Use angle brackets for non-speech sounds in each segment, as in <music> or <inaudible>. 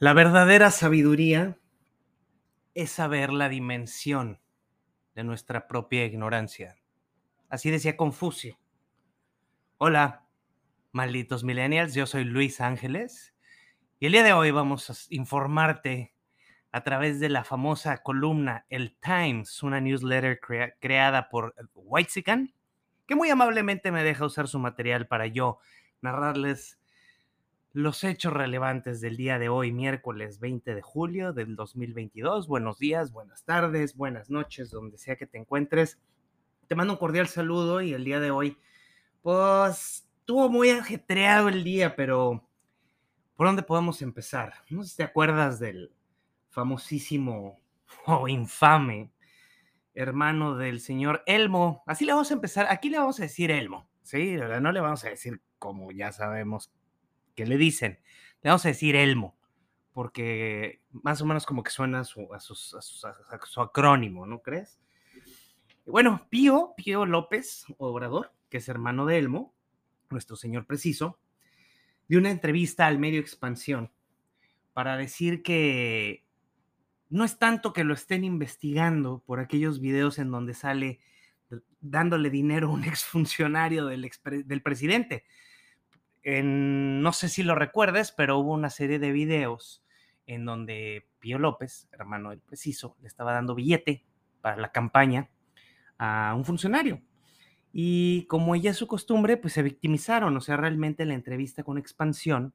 La verdadera sabiduría es saber la dimensión de nuestra propia ignorancia. Así decía Confucio. Hola, malditos millennials, yo soy Luis Ángeles y el día de hoy vamos a informarte a través de la famosa columna El Times, una newsletter creada por Whitezican, que muy amablemente me deja usar su material para yo narrarles los hechos relevantes del día de hoy, miércoles 20 de julio del 2022. Buenos días, buenas tardes, buenas noches, donde sea que te encuentres. Te mando un cordial saludo y el día de hoy, pues, estuvo muy ajetreado el día, pero ¿por dónde podemos empezar? No sé si te acuerdas del famosísimo <laughs> o infame hermano del señor Elmo. Así le vamos a empezar. Aquí le vamos a decir Elmo, ¿sí? No le vamos a decir como ya sabemos que le dicen. Le vamos a decir Elmo, porque más o menos como que suena a su, a su acrónimo, ¿no crees? Bueno, Pío, Pío López Obrador, que es hermano de Elmo, nuestro señor preciso, dio una entrevista al medio Expansión para decir que no es tanto que lo estén investigando por aquellos videos en donde sale dándole dinero a un <laughs> exfuncionario del, del presidente, no sé si lo recuerdes, pero hubo una serie de videos en donde Pío López, hermano del preciso, le estaba dando billete para la campaña a un funcionario. Y como ya es su costumbre, pues se victimizaron. O sea, realmente en la entrevista con Expansión,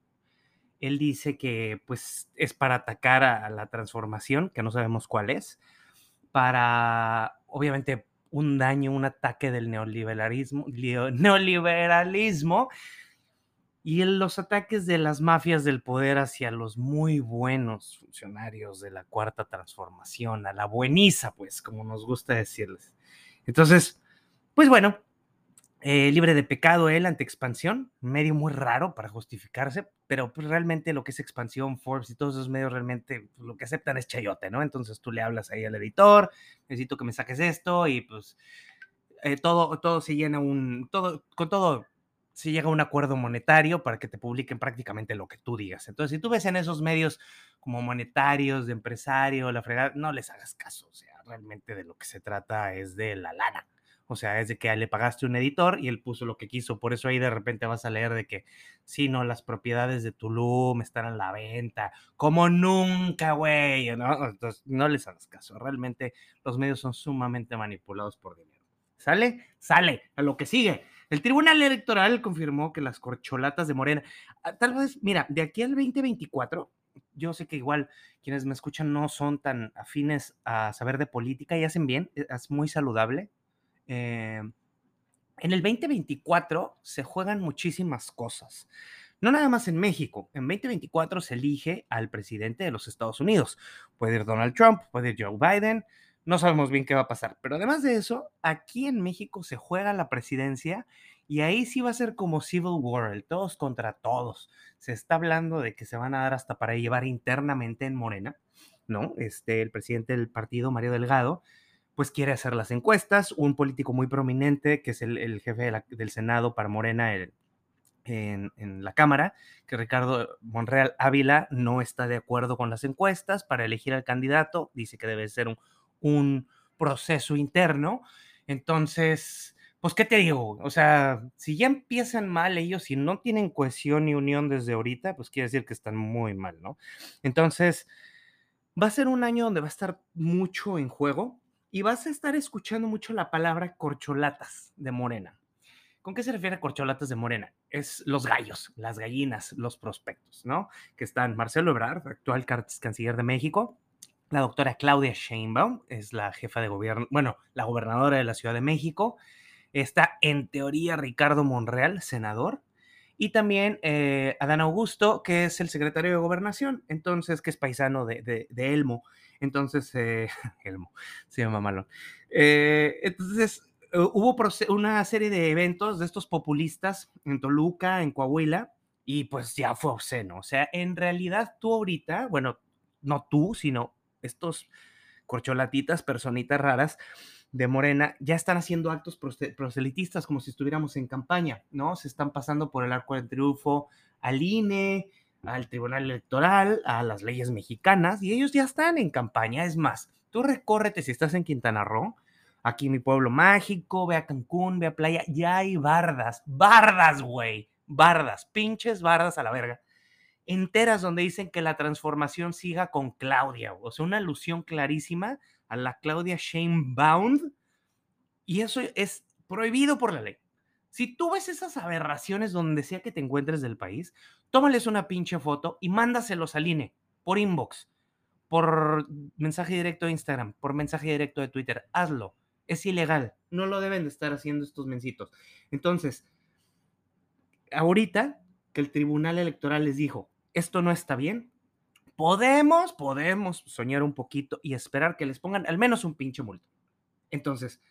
él dice que pues es para atacar a la transformación, que no sabemos cuál es, para obviamente un daño, un ataque del neoliberalismo, <laughs> neoliberalismo y los ataques de las mafias del poder hacia los muy buenos funcionarios de la cuarta transformación, a la bueniza, pues, como nos gusta decirles. Entonces, pues bueno, eh, libre de pecado él ante expansión, medio muy raro para justificarse, pero pues realmente lo que es expansión, Forbes y todos esos medios realmente pues, lo que aceptan es chayote, ¿no? Entonces tú le hablas ahí al editor, necesito que me saques esto y pues eh, todo, todo se llena un, todo, con todo si llega a un acuerdo monetario para que te publiquen prácticamente lo que tú digas. Entonces, si tú ves en esos medios como monetarios, de empresario, la fregada, no les hagas caso. O sea, realmente de lo que se trata es de la lana. O sea, es de que le pagaste un editor y él puso lo que quiso. Por eso ahí de repente vas a leer de que, sí, no, las propiedades de Tulum están a la venta. Como nunca, güey. ¿no? Entonces, no les hagas caso. Realmente los medios son sumamente manipulados por dinero. ¿Sale? Sale. A lo que sigue. El Tribunal Electoral confirmó que las corcholatas de Morena, ah, tal vez, mira, de aquí al 2024, yo sé que igual quienes me escuchan no son tan afines a saber de política y hacen bien, e, es muy saludable. Em, en el 2024 se juegan muchísimas cosas. No nada más en México. En 2024 se elige al presidente de los Estados Unidos. Puede ir Donald Trump, puede ir Joe Biden, no sabemos bien qué va a pasar. Pero además de eso, aquí en México se juega la presidencia y ahí sí va a ser como Civil War, el todos contra todos. Se está hablando de que se van a dar hasta para llevar internamente en Morena, ¿no? Este, el presidente del partido, Mario Delgado, pues quiere hacer las encuestas. Un político muy prominente, que es el, jefe del Senado para Morena en, en, la Cámara, que Ricardo Monreal Ávila no está de acuerdo con las encuestas para elegir al candidato. Dice que debe ser un un proceso interno. Entonces, pues, ¿qué te digo? O sea, si ya empiezan mal ellos y no tienen cohesión ni unión desde ahorita, pues quiere decir que están muy mal, ¿no? Entonces, va a ser un año donde va a estar mucho en juego y vas a estar escuchando mucho la palabra corcholatas de Morena. ¿Con qué se refiere a corcholatas de Morena? Es los gallos, las gallinas, los prospectos, ¿no? Que están Marcelo Ebrard, actual canciller de México, la doctora Claudia Sheinbaum es la jefa de gobierno, bueno, la gobernadora de la Ciudad de México. Está en teoría Ricardo Monreal, senador. Y también eh, Adán Augusto, que es el secretario de gobernación, entonces, que es paisano de, Elmo. Entonces, eh, <laughs> Elmo, se llama Malón. Eh, entonces, hubo una serie de eventos de estos populistas en Toluca, en Coahuila, y pues ya fue obsceno. O sea, en realidad tú ahorita, bueno, no tú, sino estos corcholatitas, personitas raras, de Morena ya están haciendo actos proselitistas como si estuviéramos en campaña, ¿no? Se están pasando por el arco del triunfo al INE, al Tribunal Electoral, a las leyes mexicanas, y ellos ya están en campaña. Es más, tú recórrete si estás en Quintana Roo, aquí mi pueblo mágico, ve a Cancún, ve a playa, ya hay bardas, bardas, güey, bardas, pinches bardas a la verga, enteras donde dicen que la transformación siga con Claudia, o sea, una alusión clarísima a la Claudia Bound y eso es prohibido por la ley. Si tú ves esas aberraciones donde sea que te encuentres del país, tómales una pinche foto y mándaselos al INE por inbox, por mensaje directo de Instagram, por mensaje directo de Twitter. Hazlo. Es ilegal. No lo deben de estar haciendo estos mencitos. Entonces, ahorita que el Tribunal Electoral les dijo, esto no está bien, podemos, podemos soñar un poquito y esperar que les pongan al menos un pinche multo. Entonces,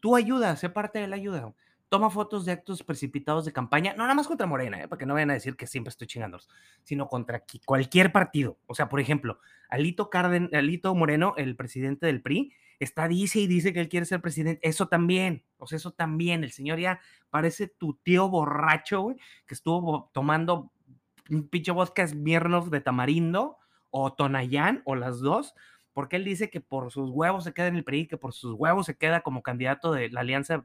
tú ayuda, sé parte de la ayuda. Toma fotos de actos precipitados de campaña, no nada más contra Morena, ¿eh? para que no vayan a decir que siempre estoy chingándolos, sino contra cualquier partido. O sea, por ejemplo, Alito, Carden, Alito Moreno, el presidente del PRI, está, dice y dice que él quiere ser presidente. Eso también, o sea, eso también. El señor ya parece tu tío borracho, güey, que estuvo tomando un pinche vodka Smirnoff de tamarindo o Tonayán o las dos, porque él dice que por sus huevos se queda en el PRI, que por sus huevos se queda como candidato de la alianza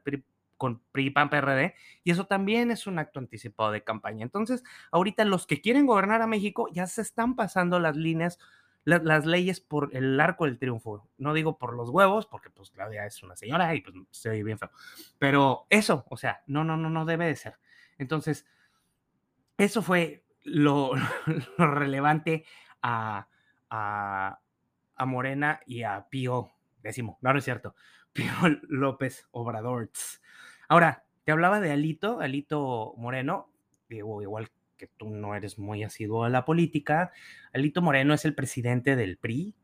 con PRI, PAN, PRD, y eso también es un acto anticipado de campaña. Entonces, ahorita los que quieren gobernar a México ya se están pasando las líneas, las, leyes por el arco del triunfo. No digo por los huevos, porque pues Claudia es una señora y pues se oye bien feo, pero eso, o sea, no, no, no, no debe de ser. Entonces, eso fue lo <laughs> relevante a, a, Morena y a Pío décimo, no, no es cierto, <laughs> Pío López Obrador. Ahora, te hablaba de Alito, Alito Moreno, digo, igual que tú no eres muy asiduo a la política, Alito Moreno es el presidente del PRI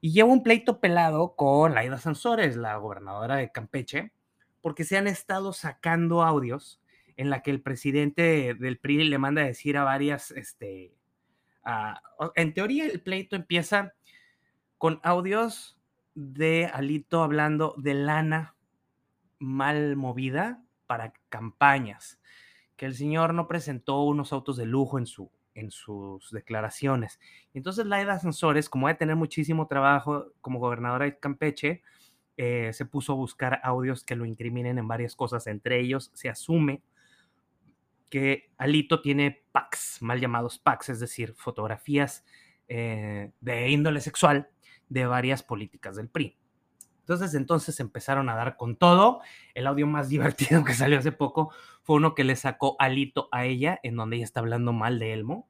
y lleva un pleito pelado con Laida Sansores, la gobernadora de Campeche, porque se han estado sacando audios en la que el presidente del PRI le manda a decir a varias este, en teoría el pleito empieza con audios de Alito hablando de lana mal movida para campañas, que el señor no presentó unos autos de lujo en, su, en sus declaraciones. Entonces Laida Sansores, como a tener muchísimo trabajo como gobernadora de Campeche, eh, se puso a buscar audios que lo incriminen en varias cosas, entre ellos se asume que Alito tiene packs, mal llamados packs, es decir, fotografías eh, de índole sexual de varias políticas del PRI. Entonces, entonces empezaron a dar con todo. El audio más <laughs> divertido que salió hace poco fue uno que le sacó Alito a ella, en donde ella está hablando mal de Elmo.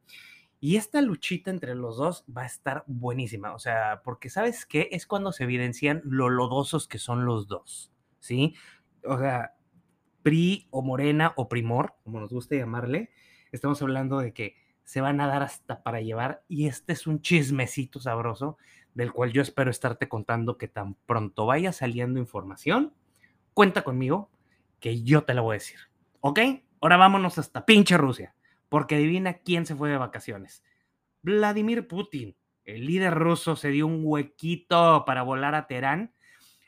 Y esta luchita entre los dos va a estar buenísima. O sea, porque ¿sabes qué? Es cuando se evidencian lo lodosos que son los dos. ¿Sí? O sea, PRI o Morena o Primor, como nos gusta llamarle, estamos hablando de que se van a dar hasta para llevar y este es un chismecito sabroso del cual yo espero estarte contando que tan pronto vaya saliendo información, cuenta conmigo que yo te la voy a decir. ¿Ok? Ahora vámonos hasta pinche Rusia, porque adivina quién se fue de vacaciones. Vladimir Putin, el líder ruso, se dio un huequito para volar a Teherán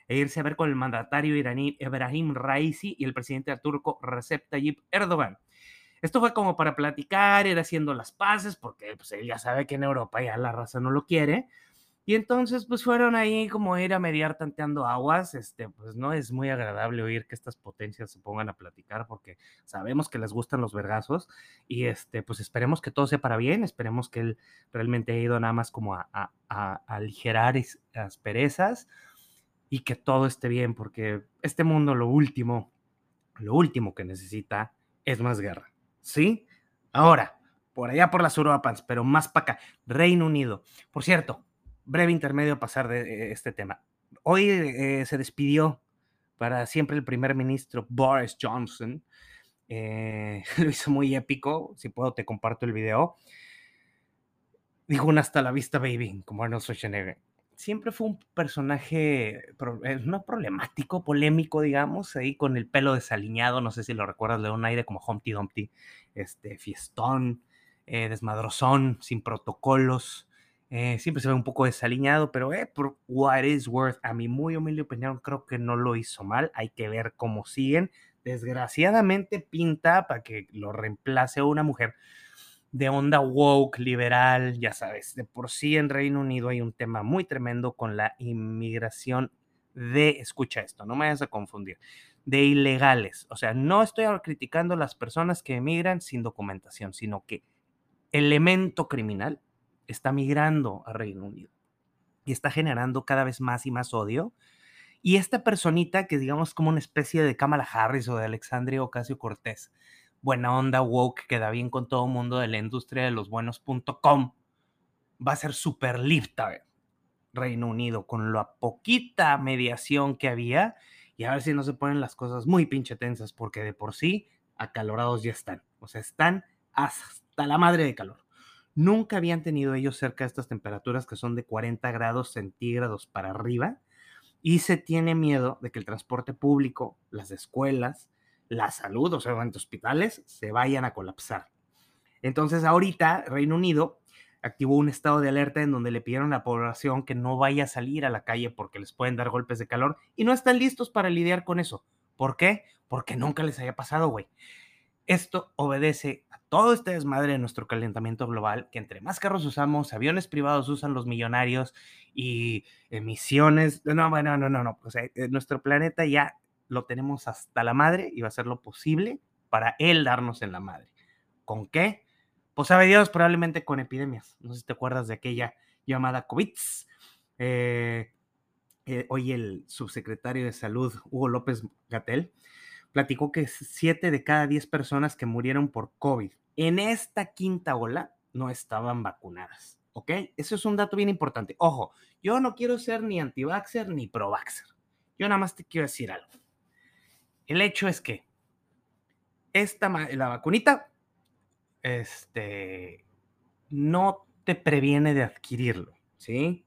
e irse a ver con el mandatario iraní Ebrahim Raisi y el presidente turco Recep Tayyip Erdogan. Esto fue como para platicar, ir haciendo las paces, porque pues, él ya sabe que en Europa ya la raza no lo quiere. Y entonces, pues fueron ahí como ir a mediar tanteando aguas. Este, pues no es muy agradable oír que estas potencias se pongan a platicar porque sabemos que les gustan los vergazos. Y este, pues esperemos que todo sea para bien. Esperemos que él realmente haya ido nada más como a, a, a aligerar asperezas y que todo esté bien, porque este mundo lo último, lo último que necesita es más guerra, ¿sí? Ahora, por allá por las Europans, pero más para acá, Reino Unido. Por cierto, breve intermedio a pasar de eh, este tema. Hoy eh, se despidió para siempre el primer ministro Boris Johnson. Eh, <laughs> lo hizo muy épico. Si puedo, te comparto el video. Dijo un hasta la vista, baby, como Arnold Schwarzenegger siempre fue un personaje eh, no problemático, polémico, digamos, ahí con el pelo desaliñado, no sé si lo recuerdas, de un aire como Humpty Dumpty, este, fiestón, eh, desmadrozón, sin protocolos, Eh, siempre se ve un poco desaliñado, pero eh, por what is worth, a mi muy humilde opinión, creo que no lo hizo mal. Hay que ver cómo siguen. Desgraciadamente pinta para que lo reemplace una mujer de onda woke, liberal, ya sabes. De por sí en Reino Unido hay un tema muy tremendo con la inmigración de, escucha esto, no me vayas a confundir, de ilegales. O sea, no estoy criticando a las personas que emigran sin documentación, sino que elemento criminal está migrando a Reino Unido y está generando cada vez más y más odio. Y esta personita, que digamos como una especie de Kamala Harris o de Alexandria Ocasio Cortés, buena onda woke, queda bien con todo el mundo de la industria de los buenos.com, va a ser súper lifta Reino Unido con la poquita mediación que había y a ver si no se ponen las cosas muy pinche tensas porque de por sí acalorados ya están. O sea, están hasta la madre de calor. Nunca habían tenido ellos cerca de estas temperaturas que son de 40 grados centígrados para arriba y se tiene miedo de que el transporte público, las escuelas, la salud, o sea, los hospitales, se vayan a colapsar. Entonces ahorita Reino Unido activó un estado de alerta en donde le pidieron a la población que no vaya a salir a la calle porque les pueden dar golpes de calor y no están listos para lidiar con eso. ¿Por qué? Porque nunca les haya pasado, güey. Esto obedece a todo este desmadre de nuestro calentamiento global, que entre más carros usamos, aviones privados usan los millonarios y emisiones. No, bueno, no, no, no. O sea, nuestro planeta ya lo tenemos hasta la madre y va a ser lo posible para él darnos en la madre. ¿Con qué? Pues sabe Dios, probablemente con epidemias. No sé si te acuerdas de aquella llamada COVID. Eh, eh, hoy el subsecretario de Salud, Hugo López Gatel, platicó que 7 de cada 10 personas que murieron por COVID en esta quinta ola no estaban vacunadas. ¿Ok? Eso es un dato bien importante. Ojo, yo no quiero ser ni anti-vaxxer ni pro-vaxxer. Yo nada más te quiero decir algo. El hecho es que esta, la vacunita este, no te previene de adquirirlo, ¿sí?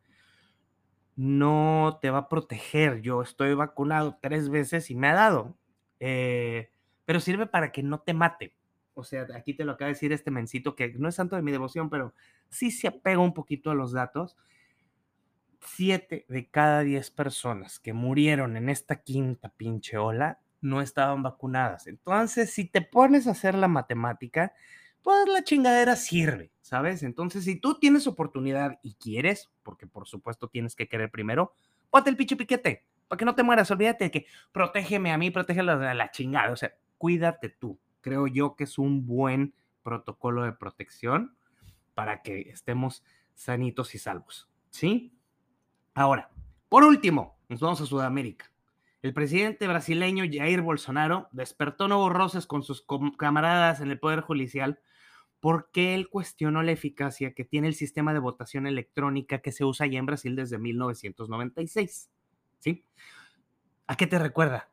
No te va a proteger. Yo estoy vacunado tres veces y me ha dado. Eh, pero sirve para que no te mate. O sea, aquí te lo acaba de decir este mencito que no es santo de mi devoción, pero sí se apega un poquito a los datos. Siete de cada diez personas que murieron en esta quinta pinche ola no estaban vacunadas. Entonces, si te pones a hacer la matemática, pues la chingadera sirve, ¿sabes? Entonces, si tú tienes oportunidad y quieres, porque por supuesto tienes que querer primero, ponte el pinche piquete para que no te mueras. Olvídate de que protégeme a mí, protégelo de la chingada. O sea, cuídate tú. Creo yo que es un buen protocolo de protección para que estemos sanitos y salvos. ¿Sí? Ahora, por último, nos vamos a Sudamérica. El presidente brasileño Jair Bolsonaro despertó nuevos roces con sus camaradas en el Poder Judicial porque él cuestionó la eficacia que tiene el sistema de votación electrónica que se usa allá en Brasil desde 1996. ¿sí? ¿A qué te recuerda?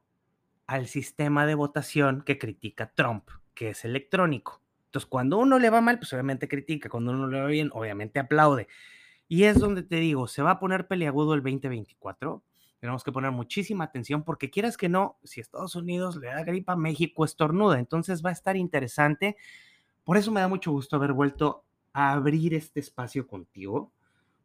Al sistema de votación que critica Trump, que es electrónico. Entonces, cuando uno le va mal, pues obviamente critica, cuando uno le va bien, obviamente aplaude. Y es donde te digo, se va a poner peliagudo el 2024. Tenemos que poner muchísima atención porque quieras que no, si Estados Unidos le da gripa México, estornuda. Entonces va a estar interesante. Por eso me da mucho gusto haber vuelto a abrir este espacio contigo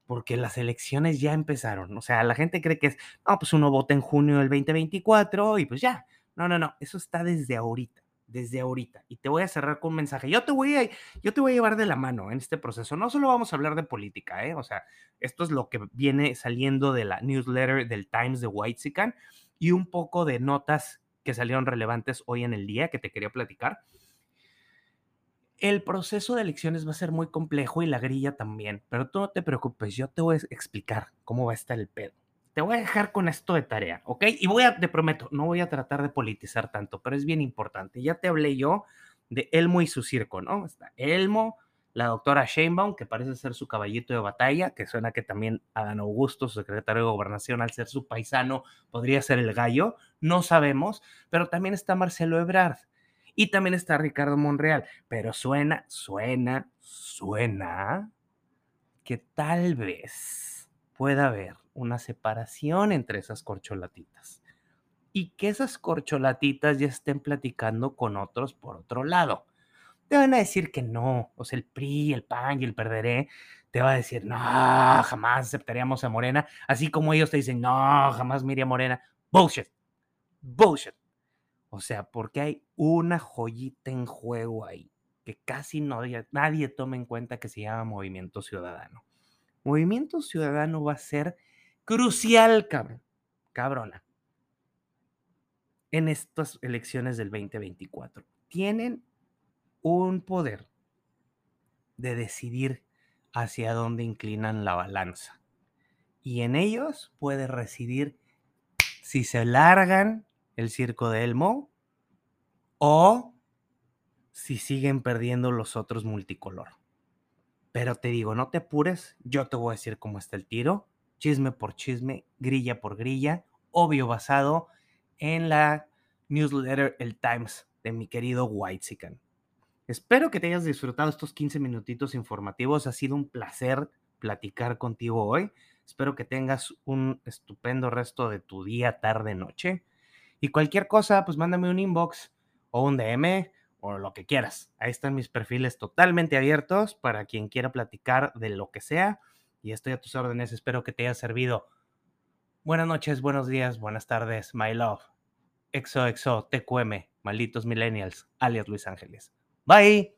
porque las elecciones ya empezaron. O sea, la gente cree que es, no, pues uno vota en junio del 2024 y pues ya. No, no, no, eso está desde ahorita, desde ahorita. Y te voy a cerrar con un mensaje. Yo te voy a, yo te voy a llevar de la mano en este proceso. No solo vamos a hablar de política, ¿eh? O sea, esto es lo que viene saliendo de la newsletter del Times de Whitezican y un poco de notas que salieron relevantes hoy en el día que te quería platicar el proceso de elecciones va a ser muy complejo y la grilla también, pero tú no te preocupes, yo te voy a explicar cómo va a estar el pedo. Te voy a dejar con esto de tarea, ¿ok? Y voy a, te prometo, no voy a tratar de politizar tanto, pero es bien importante. Ya te hablé yo de Elmo y su circo, ¿no? Está Elmo, la doctora Sheinbaum, que parece ser su caballito de batalla, que suena que también Adán Augusto, su secretario de gobernación, al ser su paisano, podría ser el gallo, no sabemos, pero también está Marcelo Ebrard, y también está Ricardo Monreal. Pero suena, suena, suena que tal vez pueda haber una separación entre esas corcholatitas. Y que esas corcholatitas ya estén platicando con otros por otro lado. Te van a decir que no, o sea, el PRI, el PAN y el Perderé te va a decir, no, jamás aceptaríamos a Morena, así como ellos te dicen, no, jamás Miriam Morena. Bullshit. Bullshit. O sea, porque hay una joyita en juego ahí que casi no, nadie toma en cuenta que se llama Movimiento Ciudadano. Movimiento Ciudadano va a ser crucial, cabrón, cabrona, en estas elecciones del 2024. Tienen un poder de decidir hacia dónde inclinan la balanza. Y en ellos puede residir si se largan el circo de Elmo o si siguen perdiendo los otros multicolor. Pero te digo, no te apures, yo te voy a decir cómo está el tiro, chisme por chisme, grilla por grilla, obvio basado en la newsletter El Times de mi querido Whitezican. Espero que te hayas disfrutado estos 15 minutitos informativos. Ha sido un placer platicar contigo hoy. Espero que tengas un estupendo resto de tu día, tarde, noche. Y cualquier cosa, pues mándame un inbox o un DM o lo que quieras. Ahí están mis perfiles totalmente abiertos para quien quiera platicar de lo que sea y estoy a tus órdenes. Espero que te haya servido. Buenas noches, buenos días, buenas tardes, my love. Exo, exo, TQM, malditos millennials, alias Luis Ángeles. Bye.